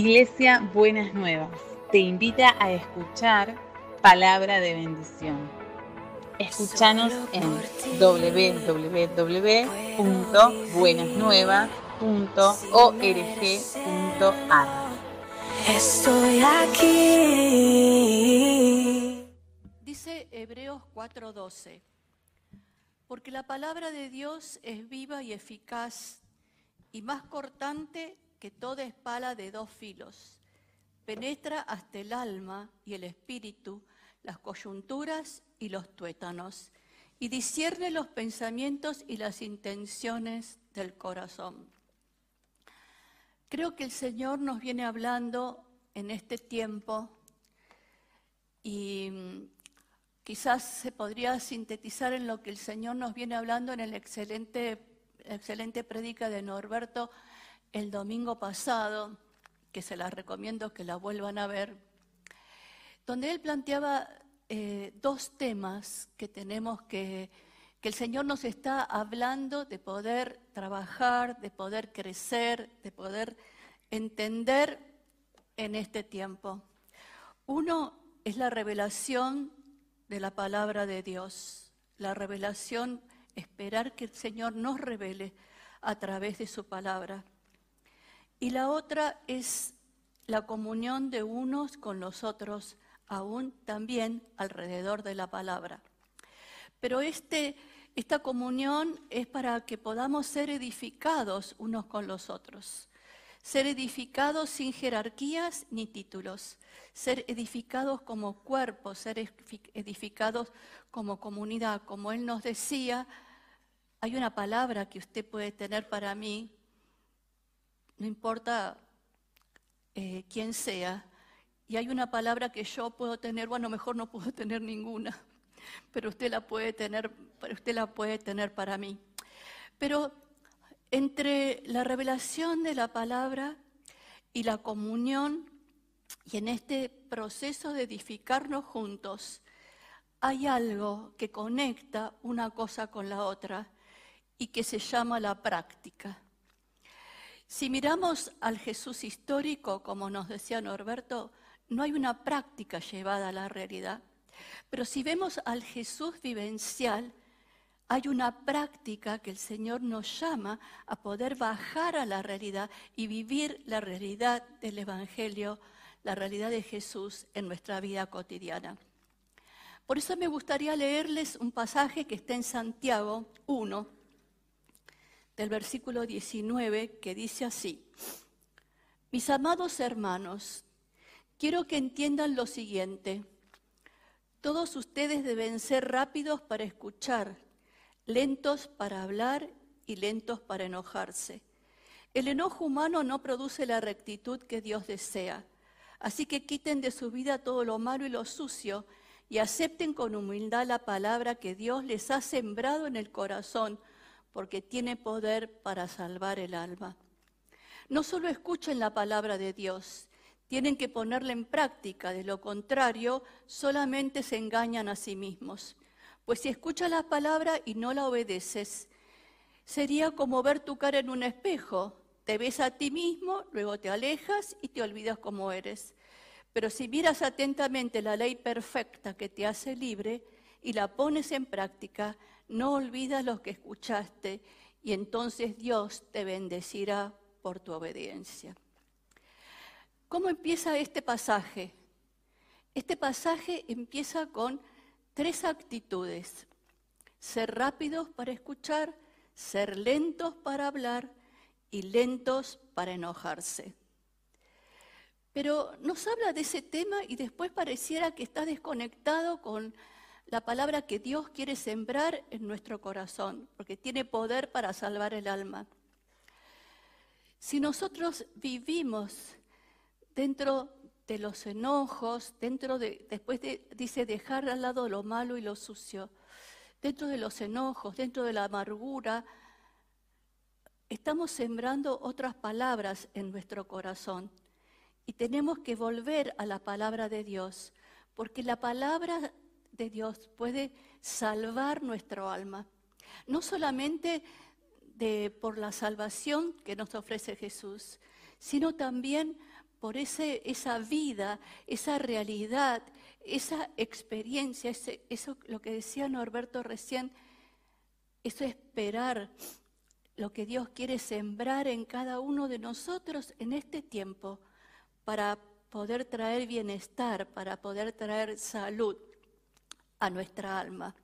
Iglesia Buenas Nuevas te invita a escuchar palabra de bendición. Escúchanos en www.buenasnuevas.org.ar. Estoy aquí. Dice Hebreos 4:12, porque la palabra de Dios es viva y eficaz y más cortante que toda espala de dos filos. Penetra hasta el alma y el espíritu, las coyunturas y los tuétanos, y discierne los pensamientos y las intenciones del corazón. Creo que el Señor nos viene hablando en este tiempo y mm, quizás se podría sintetizar en lo que el Señor nos viene hablando en el excelente, excelente predica de Norberto el domingo pasado, que se la recomiendo que la vuelvan a ver, donde él planteaba eh, dos temas que tenemos que el Señor nos está hablando de poder trabajar, de poder crecer, de poder entender en este tiempo. Uno es la revelación de la palabra de Dios, la revelación, esperar que el Señor nos revele a través de su palabra. Y la otra es la comunión de unos con los otros, aún también alrededor de la palabra. Pero este, esta comunión es para que podamos ser edificados unos con los otros. Ser edificados sin jerarquías ni títulos. Ser edificados como cuerpo, ser edificados como comunidad. Como Él nos decía, hay una palabra que usted puede tener para mí no importa eh, quién sea, y hay una palabra que yo puedo tener, bueno, mejor no puedo tener ninguna, pero usted la puede tener, usted la puede tener para mí. Pero entre la revelación de la palabra y la comunión, y en este proceso de edificarnos juntos, hay algo que conecta una cosa con la otra y que se llama la práctica. Si miramos al Jesús histórico, como nos decía Norberto, no hay una práctica llevada a la realidad. Pero si vemos al Jesús vivencial, hay una práctica que el Señor nos llama a poder bajar a la realidad y vivir la realidad del Evangelio, la realidad de Jesús en nuestra vida cotidiana. Por eso me gustaría leerles un pasaje que está en Santiago 1, del versículo 19 que dice así, mis amados hermanos, quiero que entiendan lo siguiente, todos ustedes deben ser rápidos para escuchar, lentos para hablar y lentos para enojarse. El enojo humano no produce la rectitud que Dios desea, así que quiten de su vida todo lo malo y lo sucio y acepten con humildad la palabra que Dios les ha sembrado en el corazón porque tiene poder para salvar el alma. No solo escuchen la palabra de Dios, tienen que ponerla en práctica, de lo contrario solamente se engañan a sí mismos. Pues si escuchas la palabra y no la obedeces, sería como ver tu cara en un espejo. Te ves a ti mismo, luego te alejas y te olvidas cómo eres. Pero si miras atentamente la ley perfecta que te hace libre y la pones en práctica, no olvidas lo que escuchaste y entonces Dios te bendecirá por tu obediencia. ¿Cómo empieza este pasaje? Este pasaje empieza con tres actitudes. Ser rápidos para escuchar, ser lentos para hablar y lentos para enojarse. Pero nos habla de ese tema y después pareciera que está desconectado con la palabra que Dios quiere sembrar en nuestro corazón, porque tiene poder para salvar el alma. Si nosotros vivimos dentro de los enojos, dentro de, después dice dejar al lado lo malo y lo sucio, dentro de los enojos, dentro de la amargura, estamos sembrando otras palabras en nuestro corazón. Y tenemos que volver a la palabra de Dios, porque la palabra de Dios puede salvar nuestro alma. No solamente de, por la salvación que nos ofrece Jesús, sino también por ese, esa vida, esa realidad, esa experiencia, eso lo que decía Norberto recién, eso esperar lo que Dios quiere sembrar en cada uno de nosotros en este tiempo para poder traer bienestar, para poder traer salud a nuestra alma.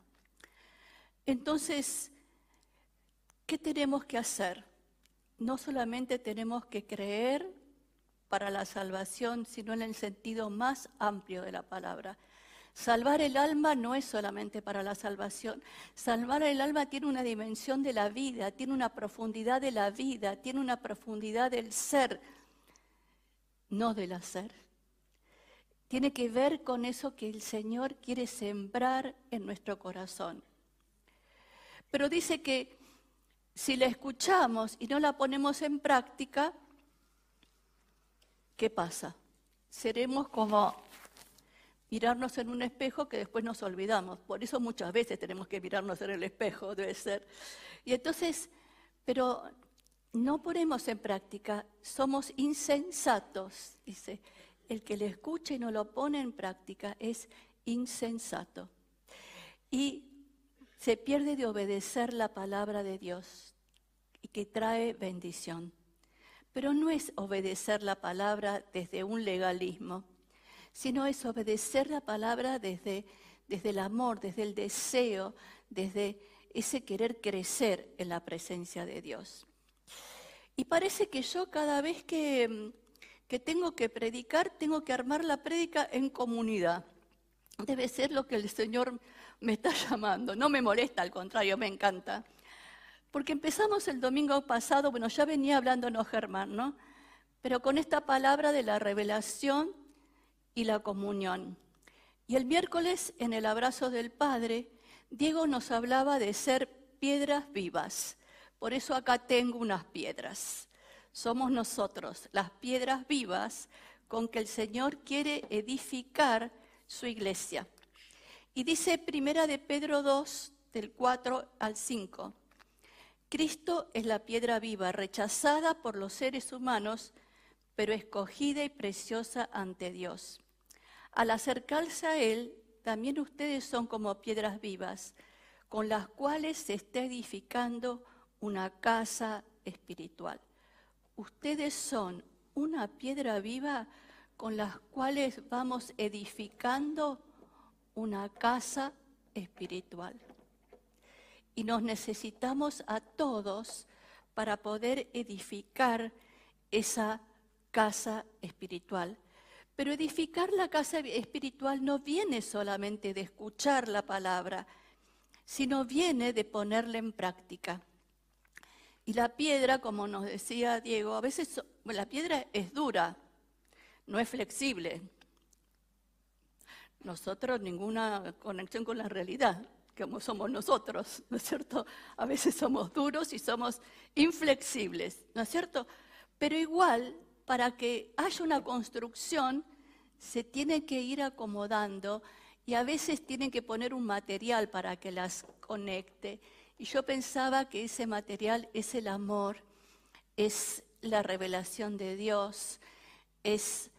Entonces, ¿qué tenemos que hacer? No solamente tenemos que creer para la salvación, sino en el sentido más amplio de la palabra. Salvar el alma no es solamente para la salvación. Salvar el alma tiene una dimensión de la vida, tiene una profundidad de la vida, tiene una profundidad del ser, no del hacer. Tiene que ver con eso que el Señor quiere sembrar en nuestro corazón. Pero dice que si la escuchamos y no la ponemos en práctica, ¿qué pasa? Seremos como mirarnos en un espejo que después nos olvidamos. Por eso muchas veces tenemos que mirarnos en el espejo, debe ser. Y entonces, pero no ponemos en práctica, somos insensatos, dice. El que le escucha y no lo pone en práctica es insensato. Y se pierde de obedecer la palabra de Dios y que trae bendición. Pero no es obedecer la palabra desde un legalismo, sino es obedecer la palabra desde, desde el amor, desde el deseo, desde ese querer crecer en la presencia de Dios. Y parece que yo cada vez que, que tengo que predicar, tengo que armar la prédica en comunidad. Debe ser lo que el Señor me está llamando. No me molesta, al contrario, me encanta. Porque empezamos el domingo pasado, bueno, ya venía hablándonos Germán, ¿no? Pero con esta palabra de la revelación y la comunión. Y el miércoles, en el abrazo del Padre, Diego nos hablaba de ser piedras vivas. Por eso acá tengo unas piedras. Somos nosotros, las piedras vivas con que el Señor quiere edificar su iglesia. Y dice Primera de Pedro 2, del 4 al 5. Cristo es la piedra viva, rechazada por los seres humanos, pero escogida y preciosa ante Dios. Al acercarse a Él, también ustedes son como piedras vivas, con las cuales se está edificando una casa espiritual. Ustedes son una piedra viva con las cuales vamos edificando una casa espiritual y nos necesitamos a todos para poder edificar esa casa espiritual. Pero edificar la casa espiritual no viene solamente de escuchar la palabra, sino viene de ponerla en práctica. Y la piedra, como nos decía Diego, a veces la piedra es dura, no es flexible. Nosotros ninguna conexión con la realidad como somos nosotros, ¿no es cierto? A veces somos duros y somos inflexibles, ¿no es cierto? Pero igual, para que haya una construcción, se tiene que ir acomodando y a veces tienen que poner un material para que las conecte. Y yo pensaba que ese material es el amor, es la revelación de Dios, es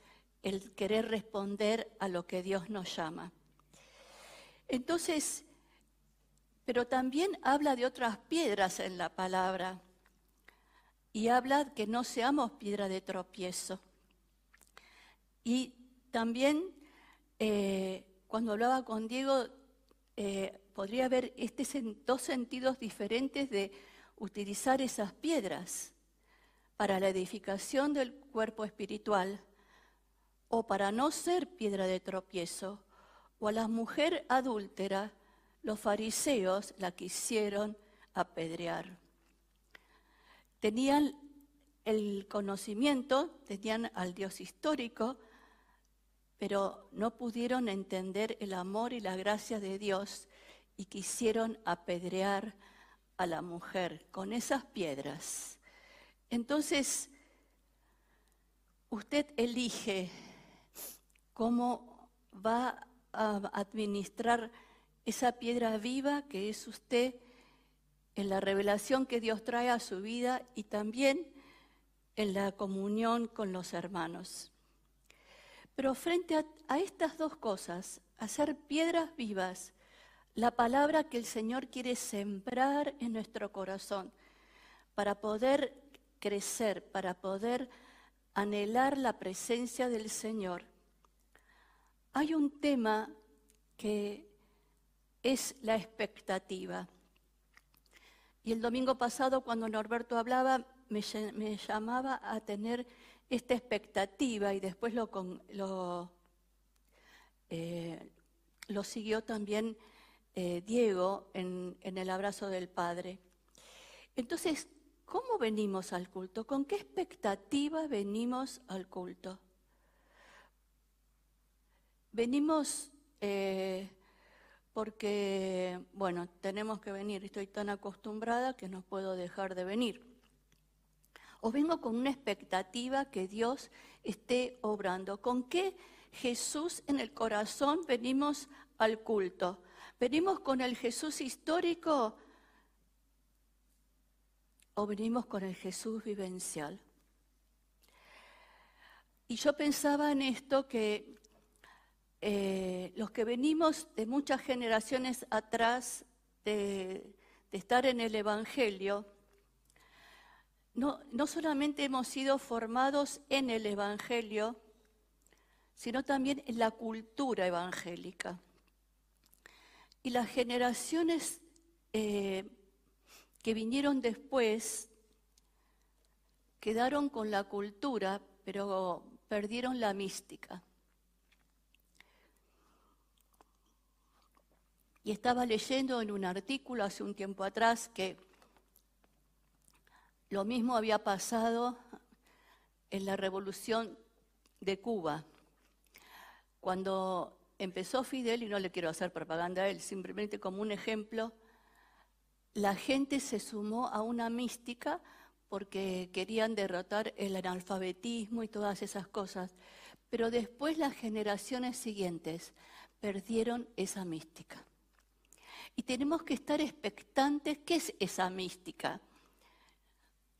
el querer responder a lo que Dios nos llama. Entonces, pero también habla de otras piedras en la palabra y habla que no seamos piedra de tropiezo. Y también eh, cuando hablaba con Diego, eh, podría haber este, dos sentidos diferentes de utilizar esas piedras para la edificación del cuerpo espiritual o para no ser piedra de tropiezo, o a la mujer adúltera los fariseos la quisieron apedrear. Tenían el conocimiento, tenían al Dios histórico, pero no pudieron entender el amor y la gracia de Dios y quisieron apedrear a la mujer con esas piedras. Entonces, usted elige cómo va a administrar esa piedra viva que es usted en la revelación que Dios trae a su vida y también en la comunión con los hermanos. Pero frente a, a estas dos cosas, hacer piedras vivas, la palabra que el Señor quiere sembrar en nuestro corazón para poder crecer, para poder anhelar la presencia del Señor, hay un tema que es la expectativa. Y el domingo pasado, cuando Norberto hablaba, me, llamaba a tener esta expectativa y después lo, eh, siguió también eh, Diego en, el abrazo del Padre. Entonces, ¿Cómo venimos al culto? ¿Con qué expectativa venimos al culto? Venimos eh, porque, bueno, tenemos que venir, estoy tan acostumbrada que no puedo dejar de venir. O vengo con una expectativa que Dios esté obrando. ¿Con qué Jesús en el corazón venimos al culto? ¿Venimos con el Jesús histórico? o venimos con el Jesús vivencial. Y yo pensaba en esto que eh, los que venimos de muchas generaciones atrás de, estar en el Evangelio, no, no solamente hemos sido formados en el Evangelio, sino también en la cultura evangélica. Y las generaciones eh, que vinieron después quedaron con la cultura, pero perdieron la mística. Y estaba leyendo en un artículo hace un tiempo atrás que lo mismo había pasado en la revolución de Cuba. Cuando empezó Fidel, y no le quiero hacer propaganda a él, simplemente como un ejemplo, la gente se sumó a una mística porque querían derrotar el analfabetismo y todas esas cosas. Pero después las generaciones siguientes perdieron esa mística. Y tenemos que estar expectantes. ¿Qué es esa mística?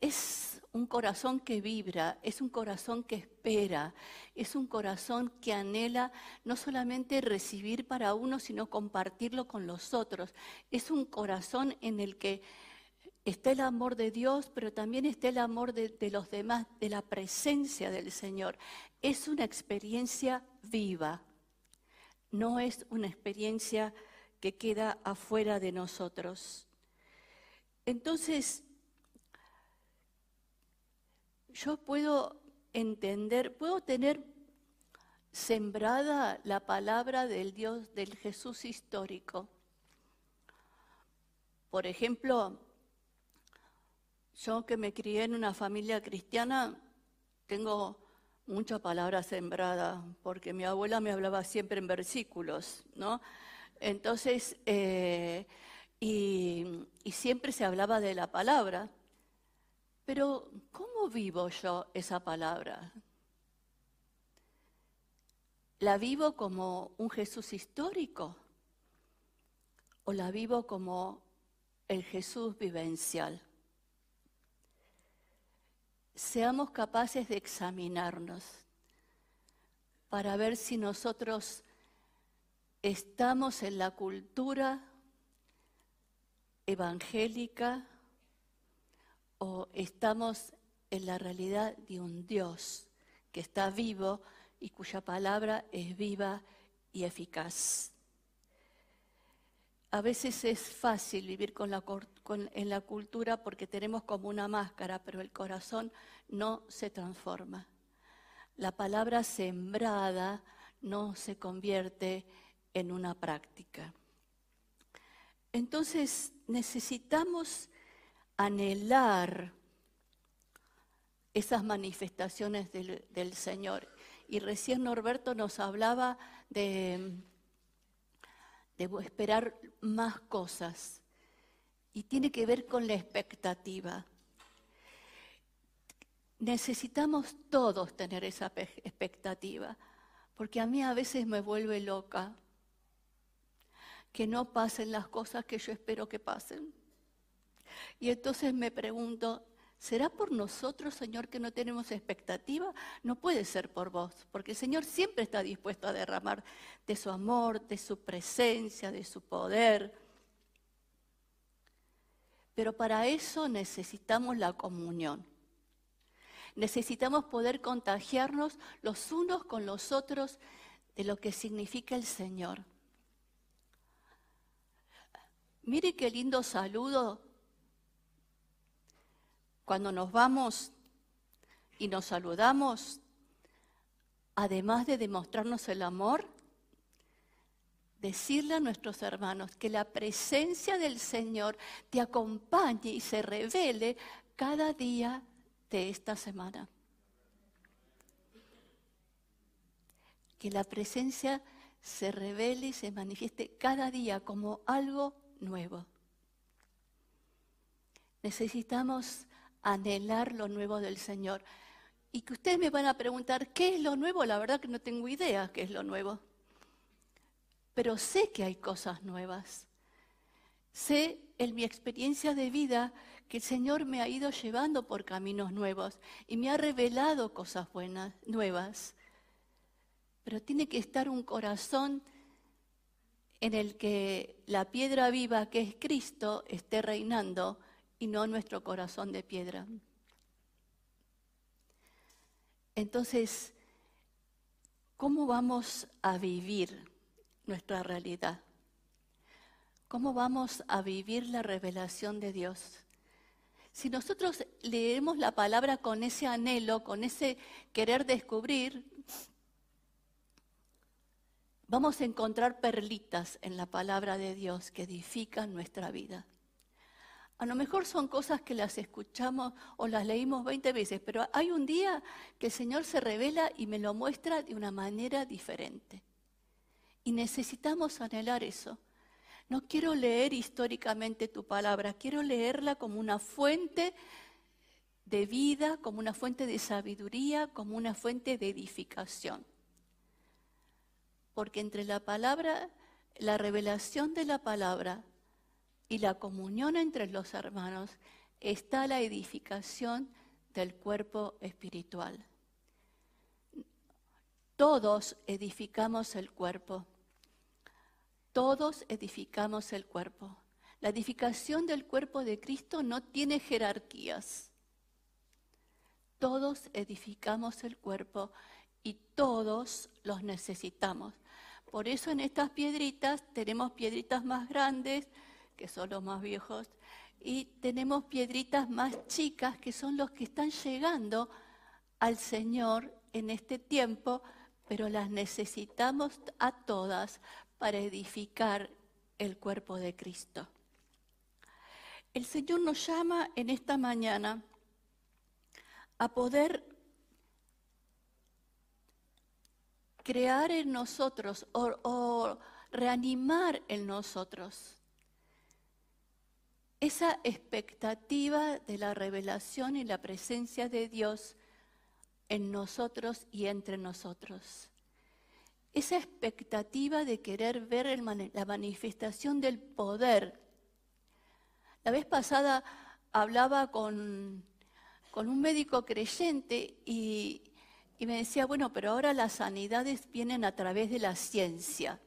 Es un corazón que vibra, es un corazón que espera, es un corazón que anhela no solamente recibir para uno, sino compartirlo con los otros. Es un corazón en el que está el amor de Dios, pero también está el amor de, los demás, de la presencia del Señor. Es una experiencia viva, no es una experiencia que queda afuera de nosotros. Entonces, yo puedo entender, puedo tener sembrada la palabra del Dios, del Jesús histórico. Por ejemplo, yo que me crié en una familia cristiana, tengo mucha palabra sembrada, porque mi abuela me hablaba siempre en versículos, ¿no? Entonces, eh, y siempre se hablaba de la palabra. Pero, ¿cómo vivo yo esa palabra? ¿La vivo como un Jesús histórico? ¿O la vivo como el Jesús vivencial? Seamos capaces de examinarnos para ver si nosotros estamos en la cultura evangélica o estamos en la realidad de un Dios que está vivo y cuya palabra es viva y eficaz. A veces es fácil vivir con la, en la cultura porque tenemos como una máscara, pero el corazón no se transforma. La palabra sembrada no se convierte en una práctica. Entonces necesitamos anhelar esas manifestaciones del, Señor. Y recién Norberto nos hablaba de, de esperar más cosas. Y tiene que ver con la expectativa. Necesitamos todos tener esa expectativa, porque a mí a veces me vuelve loca que no pasen las cosas que yo espero que pasen. Y entonces me pregunto, ¿Será por nosotros, Señor, que no tenemos expectativa? No puede ser por vos, porque el Señor siempre está dispuesto a derramar de su amor, de su presencia, de su poder. Pero para eso necesitamos la comunión. Necesitamos poder contagiarnos los unos con los otros de lo que significa el Señor. Mire qué lindo saludo cuando nos vamos y nos saludamos, además de demostrarnos el amor, decirle a nuestros hermanos que la presencia del Señor te acompañe y se revele cada día de esta semana. Que la presencia se revele y se manifieste cada día como algo nuevo. Necesitamos anhelar lo nuevo del Señor. Y que ustedes me van a preguntar, ¿qué es lo nuevo? La verdad que no tengo idea qué es lo nuevo. Pero sé que hay cosas nuevas. Sé en mi experiencia de vida que el Señor me ha ido llevando por caminos nuevos y me ha revelado cosas buenas, nuevas. Pero tiene que estar un corazón en el que la piedra viva que es Cristo esté reinando y no nuestro corazón de piedra. Entonces, ¿cómo vamos a vivir nuestra realidad? ¿Cómo vamos a vivir la revelación de Dios? Si nosotros leemos la palabra con ese anhelo, con ese querer descubrir, vamos a encontrar perlitas en la palabra de Dios que edifican nuestra vida. A lo mejor son cosas que las escuchamos o las leímos 20 veces, pero hay un día que el Señor se revela y me lo muestra de una manera diferente. Y necesitamos anhelar eso. No quiero leer históricamente tu palabra, quiero leerla como una fuente de vida, como una fuente de sabiduría, como una fuente de edificación. Porque entre la palabra, la revelación de la palabra y la comunión entre los hermanos está la edificación del cuerpo espiritual. Todos edificamos el cuerpo. Todos edificamos el cuerpo. La edificación del cuerpo de Cristo no tiene jerarquías. Todos edificamos el cuerpo y todos los necesitamos. Por eso en estas piedritas tenemos piedritas más grandes, que son los más viejos, y tenemos piedritas más chicas, que son los que están llegando al Señor en este tiempo, pero las necesitamos a todas para edificar el cuerpo de Cristo. El Señor nos llama en esta mañana a poder crear en nosotros o, reanimar en nosotros esa expectativa de la revelación y la presencia de Dios en nosotros y entre nosotros. Esa expectativa de querer ver la manifestación del poder. La vez pasada hablaba con, con un médico creyente y, y me decía, bueno, pero ahora las sanidades vienen a través de la ciencia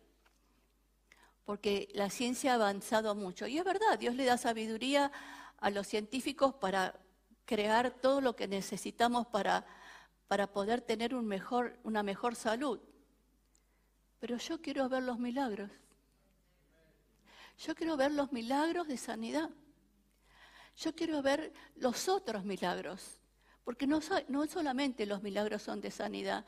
porque la ciencia ha avanzado mucho. Y es verdad, Dios le da sabiduría a los científicos para crear todo lo que necesitamos para, para poder tener una mejor salud. Pero yo quiero ver los milagros. Yo quiero ver los milagros de sanidad. Yo quiero ver los otros milagros. Porque no solamente los milagros son de sanidad,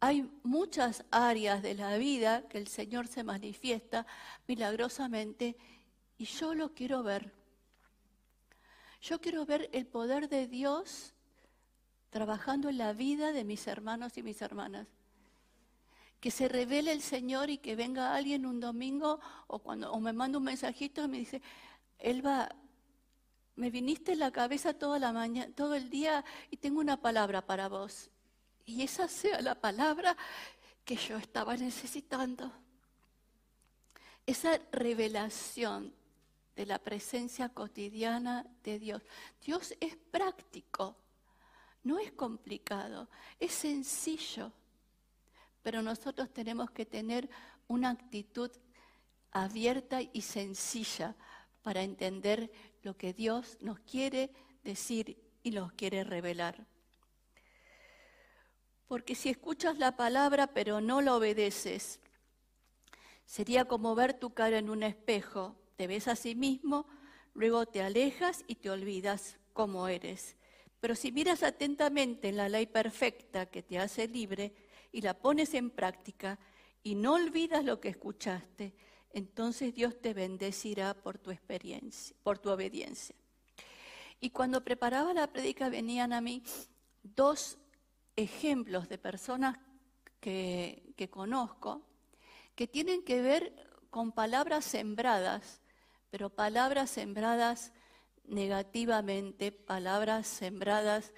hay muchas áreas de la vida que el Señor se manifiesta milagrosamente y yo lo quiero ver. Yo quiero ver el poder de Dios trabajando en la vida de mis hermanos y mis hermanas. Que se revele el Señor y que venga alguien un domingo o cuando o me manda un mensajito y me dice, Elba, me viniste en la cabeza toda la mañana, todo el día y tengo una palabra para vos y esa sea la palabra que yo estaba necesitando. Esa revelación de la presencia cotidiana de Dios. Dios es práctico, no es complicado, es sencillo, pero nosotros tenemos que tener una actitud abierta y sencilla para entender lo que Dios nos quiere decir y nos quiere revelar. Porque si escuchas la palabra pero no la obedeces, sería como ver tu cara en un espejo. Te ves a sí mismo, luego te alejas y te olvidas cómo eres. Pero si miras atentamente en la ley perfecta que te hace libre y la pones en práctica y no olvidas lo que escuchaste, entonces Dios te bendecirá por tu experiencia, por tu obediencia. Y cuando preparaba la prédica venían a mí dos ejemplos de personas que, conozco que tienen que ver con palabras sembradas, pero palabras sembradas negativamente, palabras sembradas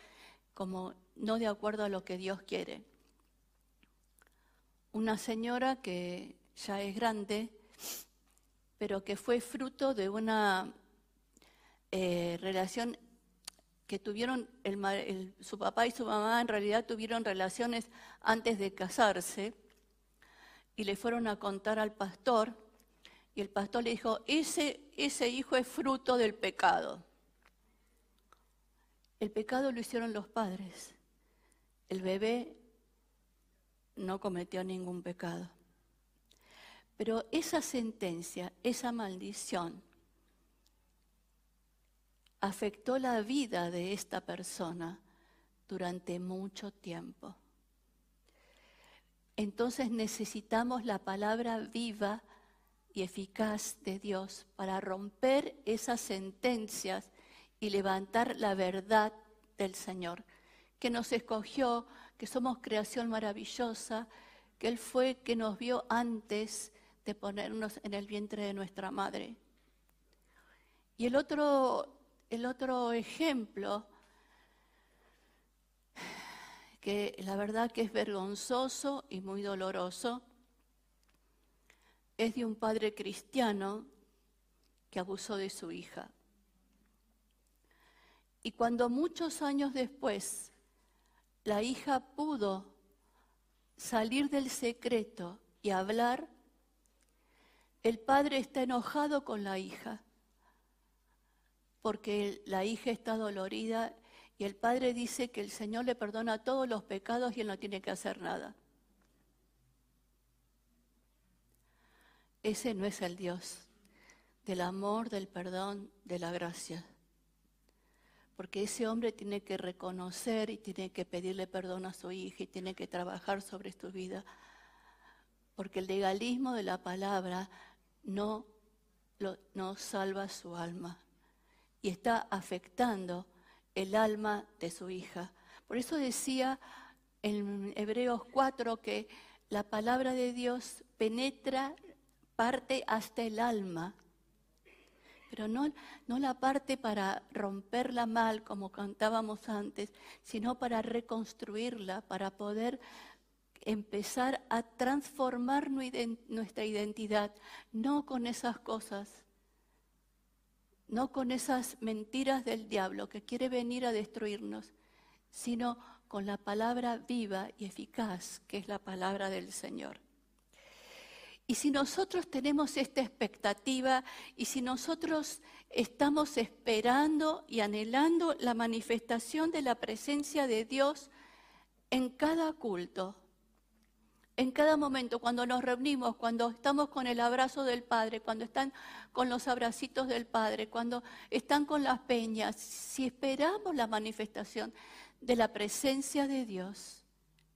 como no de acuerdo a lo que Dios quiere. Una señora que ya es grande, pero que fue fruto de una eh, relación que tuvieron, su papá y su mamá en realidad tuvieron relaciones antes de casarse y le fueron a contar al pastor y el pastor le dijo, ese, ese hijo es fruto del pecado. El pecado lo hicieron los padres. El bebé no cometió ningún pecado. Pero esa sentencia, esa maldición, afectó la vida de esta persona durante mucho tiempo. Entonces necesitamos la palabra viva y eficaz de Dios para romper esas sentencias y levantar la verdad del Señor, que nos escogió, que somos creación maravillosa, que Él fue que nos vio antes de ponernos en el vientre de nuestra madre. Y el otro el otro ejemplo, que la verdad que es vergonzoso y muy doloroso, es de un padre cristiano que abusó de su hija. Y cuando muchos años después la hija pudo salir del secreto y hablar, el padre está enojado con la hija porque la hija está dolorida y el padre dice que el Señor le perdona todos los pecados y él no tiene que hacer nada. Ese no es el Dios del amor, del perdón, de la gracia. Porque ese hombre tiene que reconocer y tiene que pedirle perdón a su hija y tiene que trabajar sobre su vida. Porque el legalismo de la palabra no, no salva su alma y está afectando el alma de su hija. Por eso decía en Hebreos 4 que la palabra de Dios penetra, parte hasta el alma, pero no, no la parte para romperla mal como cantábamos antes, sino para reconstruirla, para poder empezar a transformar nuestra identidad, no con esas cosas no con esas mentiras del diablo que quiere venir a destruirnos, sino con la palabra viva y eficaz, que es la palabra del Señor. Y si nosotros tenemos esta expectativa y si nosotros estamos esperando y anhelando la manifestación de la presencia de Dios en cada culto, en cada momento, cuando nos reunimos, cuando estamos con el abrazo del Padre, cuando están con los abracitos del Padre, cuando están con las peñas, si esperamos la manifestación de la presencia de Dios,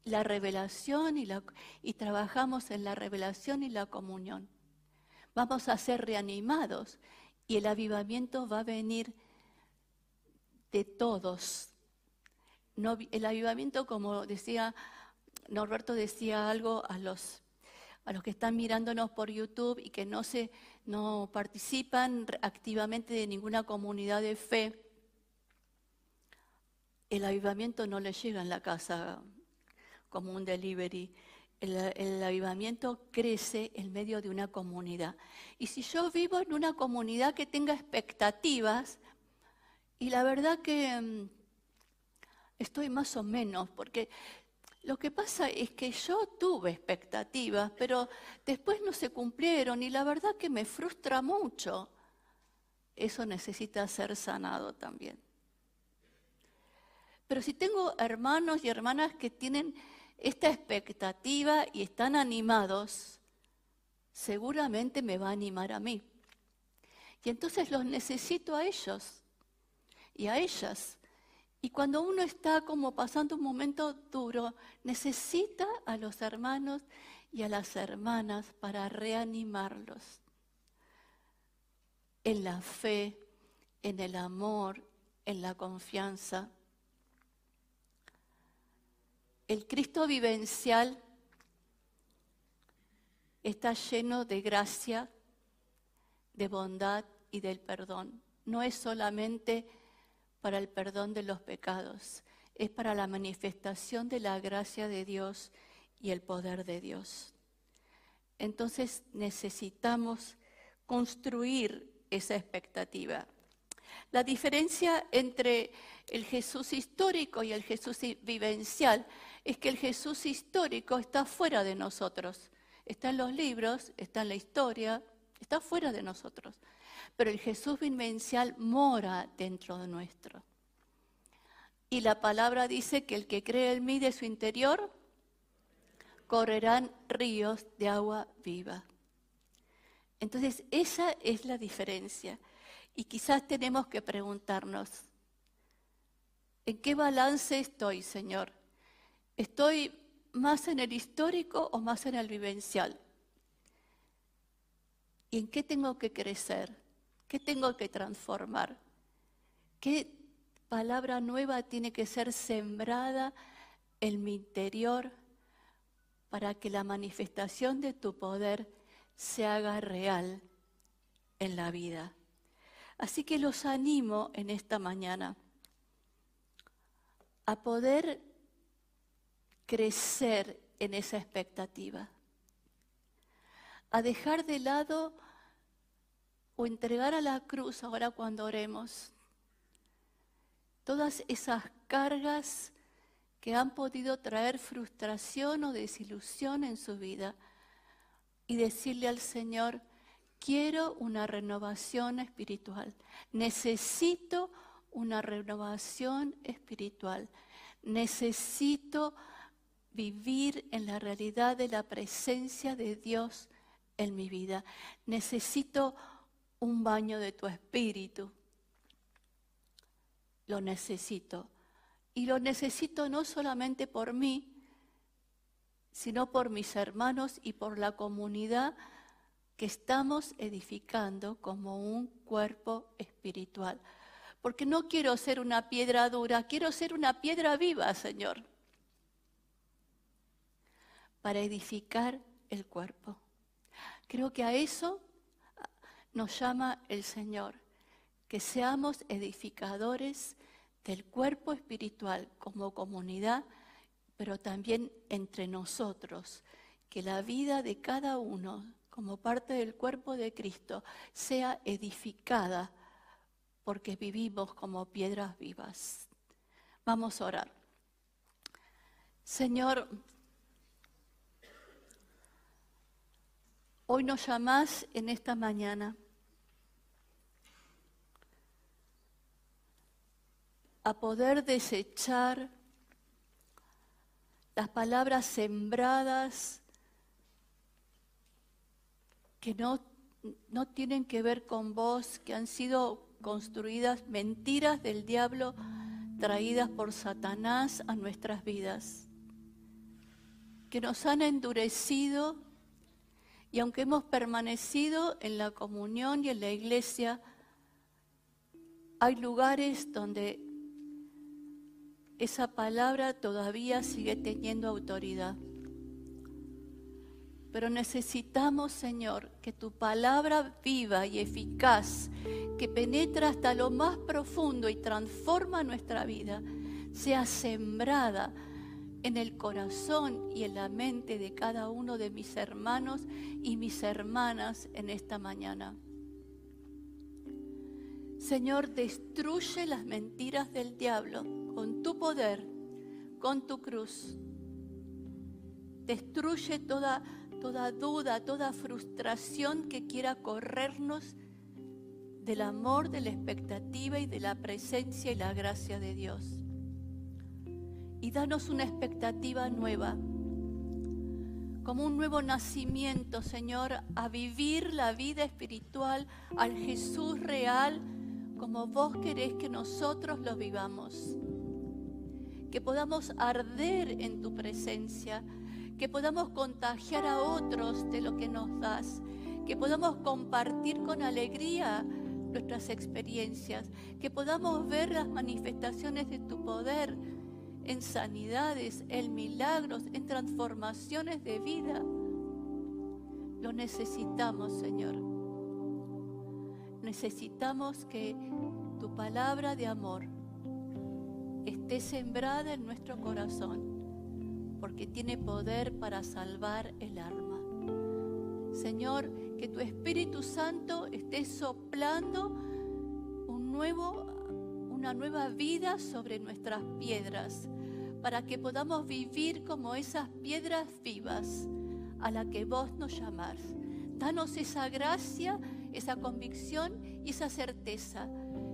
la revelación y, trabajamos en la revelación y la comunión, vamos a ser reanimados y el avivamiento va a venir de todos. El avivamiento, como decía Norberto decía algo a los, a los que están mirándonos por YouTube y que no, se, no participan activamente de ninguna comunidad de fe. El avivamiento no les llega en la casa como un delivery. el, avivamiento crece en medio de una comunidad. Y si yo vivo en una comunidad que tenga expectativas, y la verdad que mm, estoy más o menos, porque lo que pasa es que yo tuve expectativas, pero después no se cumplieron y la verdad que me frustra mucho. Eso necesita ser sanado también. Pero si tengo hermanos y hermanas que tienen esta expectativa y están animados, seguramente me va a animar a mí. Y entonces los necesito a ellos y a ellas. Y cuando uno está como pasando un momento duro, necesita a los hermanos y a las hermanas para reanimarlos en la fe, en el amor, en la confianza. El Cristo vivencial está lleno de gracia, de bondad y del perdón. No es solamente para el perdón de los pecados, es para la manifestación de la gracia de Dios y el poder de Dios. Entonces necesitamos construir esa expectativa. La diferencia entre el Jesús histórico y el Jesús vivencial es que el Jesús histórico está fuera de nosotros. Está en los libros, está en la historia, está fuera de nosotros. Pero el Jesús vivencial mora dentro de nuestro. Y la palabra dice que el que cree en mí de su interior correrán ríos de agua viva. Entonces, esa es la diferencia. Y quizás tenemos que preguntarnos, ¿en qué balance estoy, Señor? ¿Estoy más en el histórico o más en el vivencial? ¿Y en qué tengo que crecer? ¿Qué tengo que transformar? ¿Qué palabra nueva tiene que ser sembrada en mi interior para que la manifestación de tu poder se haga real en la vida? Así que los animo en esta mañana a poder crecer en esa expectativa, a dejar de lado o entregar a la cruz ahora cuando oremos. Todas esas cargas que han podido traer frustración o desilusión en su vida y decirle al Señor, quiero una renovación espiritual, necesito una renovación espiritual, necesito vivir en la realidad de la presencia de Dios en mi vida. Necesito un baño de tu espíritu. Lo necesito. Y lo necesito no solamente por mí, sino por mis hermanos y por la comunidad que estamos edificando como un cuerpo espiritual. Porque no quiero ser una piedra dura, quiero ser una piedra viva, Señor para edificar el cuerpo. Creo que a eso nos llama el Señor, que seamos edificadores del cuerpo espiritual como comunidad, pero también entre nosotros, que la vida de cada uno como parte del cuerpo de Cristo sea edificada porque vivimos como piedras vivas. Vamos a orar. Señor, Hoy nos llamás en esta mañana a poder desechar las palabras sembradas que no, no tienen que ver con vos, que han sido construidas mentiras del diablo traídas por Satanás a nuestras vidas, que nos han endurecido y aunque hemos permanecido en la comunión y en la iglesia, hay lugares donde esa palabra todavía sigue teniendo autoridad. Pero necesitamos, Señor, que tu palabra viva y eficaz, que penetra hasta lo más profundo y transforma nuestra vida, sea sembrada en el corazón y en la mente de cada uno de mis hermanos y mis hermanas en esta mañana. Señor, destruye las mentiras del diablo con tu poder, con tu cruz. Destruye toda, toda duda, toda frustración que quiera corrernos del amor, de la expectativa y de la presencia y la gracia de Dios. Y danos una expectativa nueva, como un nuevo nacimiento, Señor, a vivir la vida espiritual al Jesús real como vos querés que nosotros lo vivamos. Que podamos arder en tu presencia, que podamos contagiar a otros de lo que nos das, que podamos compartir con alegría nuestras experiencias, que podamos ver las manifestaciones de tu poder en sanidades, en milagros, en transformaciones de vida. Lo necesitamos, Señor. Necesitamos que tu palabra de amor esté sembrada en nuestro corazón, porque tiene poder para salvar el alma. Señor, que tu Espíritu Santo esté soplando un nuevo, una nueva vida sobre nuestras piedras, para que podamos vivir como esas piedras vivas a las que vos nos llamás. Danos esa gracia esa convicción y esa certeza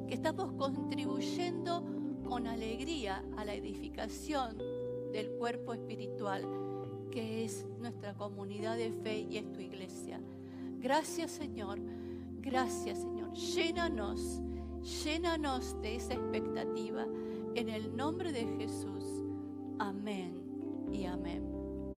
que estamos contribuyendo con alegría a la edificación del cuerpo espiritual que es nuestra comunidad de fe y es tu iglesia. Gracias Señor, gracias Señor. Llénanos, llénanos de esa expectativa en el nombre de Jesús. Amén y amén.